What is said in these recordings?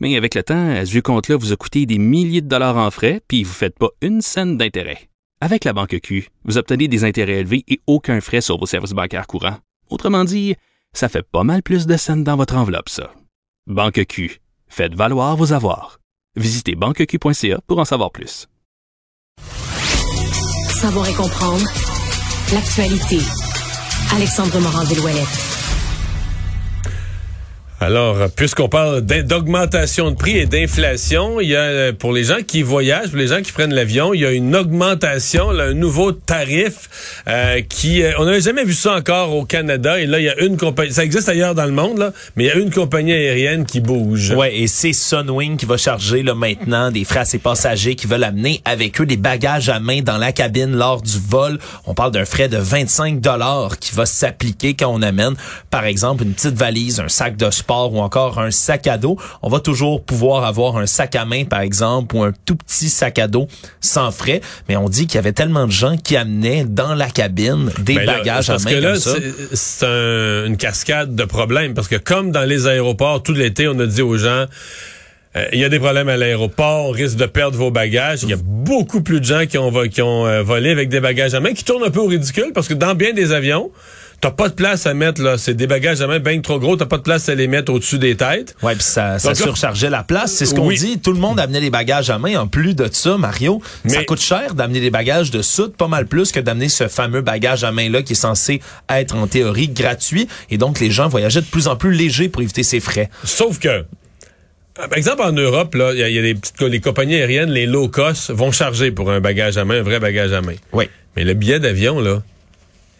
Mais avec le temps, à ce compte-là vous a coûté des milliers de dollars en frais, puis vous ne faites pas une scène d'intérêt. Avec la Banque Q, vous obtenez des intérêts élevés et aucun frais sur vos services bancaires courants. Autrement dit, ça fait pas mal plus de scènes dans votre enveloppe, ça. Banque Q. Faites valoir vos avoirs. Visitez banqueq.ca pour en savoir plus. Savoir et comprendre l'actualité. Alexandre Morand-Villouellette. Alors, puisqu'on parle d'augmentation de prix et d'inflation, il y a, euh, pour les gens qui voyagent, pour les gens qui prennent l'avion, il y a une augmentation, un nouveau tarif euh, qui, euh, on n'avait jamais vu ça encore au Canada. Et là, il y a une compagnie, ça existe ailleurs dans le monde, là, mais il y a une compagnie aérienne qui bouge. Ouais, et c'est Sunwing qui va charger là maintenant des frais à ses passagers qui veulent amener avec eux des bagages à main dans la cabine lors du vol. On parle d'un frais de 25 dollars qui va s'appliquer quand on amène par exemple une petite valise, un sac de sport ou encore un sac à dos. On va toujours pouvoir avoir un sac à main par exemple ou un tout petit sac à dos sans frais, mais on dit qu'il y avait tellement de gens qui amenaient dans la cabine des là, bagages à parce main que là, c'est- c'est un- une cascade de problèmes. Parce que comme dans les aéroports, tout l'été, on a dit aux gens, euh, il y a des problèmes à l'aéroport, on risque de perdre vos bagages. Il y a beaucoup plus de gens qui ont, vo- qui ont euh, volé avec des bagages à main, qui tournent un peu au ridicule, parce que dans bien des avions, t'as pas de place à mettre, là, c'est des bagages à main bien trop gros, t'as pas de place à les mettre au-dessus des têtes. Ouais, puis ça, ça Donc surchargeait la place. C'est ce qu'on Oui. dit. Tout le monde amenait des bagages à main. En plus de ça, Mario, ça coûte cher d'amener des bagages de soute, pas mal plus que d'amener ce fameux bagage à main-là qui est censé être en théorie gratuit. Et donc, les gens voyageaient de plus en plus légers pour éviter ces frais. Sauf que, par exemple, en Europe, là, il y a, il y a des petites, les compagnies aériennes, les low cost, vont charger pour un bagage à main, un vrai bagage à main. Oui. Mais le billet d'avion, là,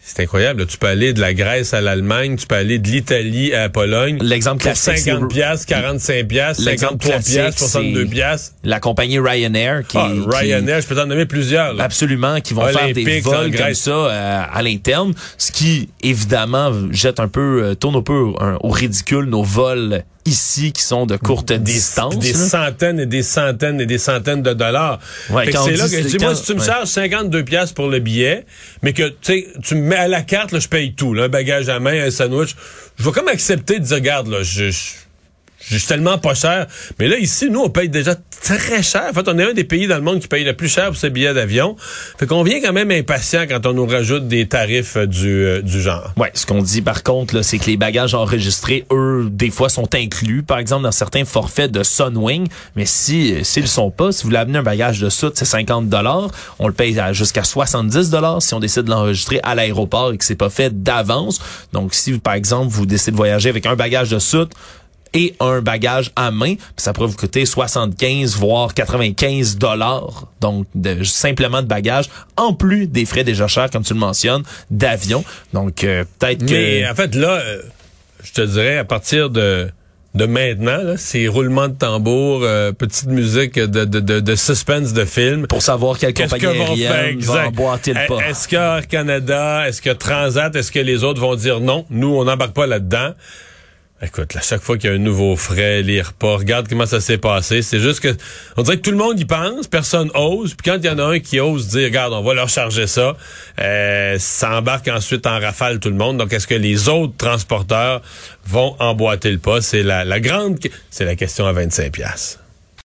c'est incroyable. Tu peux aller de la Grèce à l'Allemagne, tu peux aller de l'Italie à la Pologne. L'exemple pour classique, 50 c'est- piastres, 45 piastres, L'exemple 53 classique, piastres, 62 c'est piastres. La compagnie Ryanair qui, Ah, qui- Ryanair, je peux t'en nommer plusieurs. là. Absolument, qui vont faire des vols comme ça euh, à l'interne, ce qui évidemment jette un peu, euh, tourne un peu un- au ridicule nos vols ici qui sont de courte distance. des là. centaines et des centaines et des centaines de dollars. Ouais, c'est là que je dis, moi, si tu me ouais. charges 52 pièces pour le billet, mais que tu me mets à la carte, là, je paye tout, là, un bagage à main, un sandwich, je vais comme accepter de dire, regarde, là, je, je suis tellement pas cher. Mais là, ici, nous, on paye déjà très cher. En fait, on est un des pays dans le monde qui paye le plus cher pour ses billets d'avion. Fait qu'on vient quand même impatient quand on nous rajoute des tarifs euh, du, euh, du genre. Ouais, ce qu'on dit par contre, là, c'est que les bagages enregistrés, eux, des fois sont inclus, par exemple dans certains forfaits de Sunwing. Mais si euh, s'ils le sont pas, si vous voulez amener un bagage de soute, c'est 50 dollars. On le paye jusqu'à 70 dollars si on décide de l'enregistrer à l'aéroport et que c'est pas fait d'avance. Donc, si par exemple vous décidez de voyager avec un bagage de soute et un bagage à main, puis ça pourrait vous coûter 75 voire 95 dollars. Donc de, simplement de bagages en plus des frais déjà chers comme tu le mentionnes d'avion. Donc euh, peut-être que Mais en fait, là, euh, je te dirais, à partir de, de maintenant, là, c'est roulement de tambour, euh, petite musique de, de, de, de suspense de film. pour savoir quelle compagnie que aérienne va emboîter le pas. Est-ce que Air Canada, est-ce que Transat, est-ce que les autres vont dire non, nous, on n'embarque pas là-dedans? Écoute, à chaque fois qu'il y a un nouveau frais, les repas, regarde comment ça s'est passé. C'est juste que, on dirait que tout le monde y pense, personne ose. Puis quand il y en a un qui ose dire, regarde, on va leur charger ça, euh, ça embarque ensuite en rafale tout le monde. Donc, est-ce que les autres transporteurs vont emboîter le pas? C'est la, la grande, c'est la question à 25 piastres.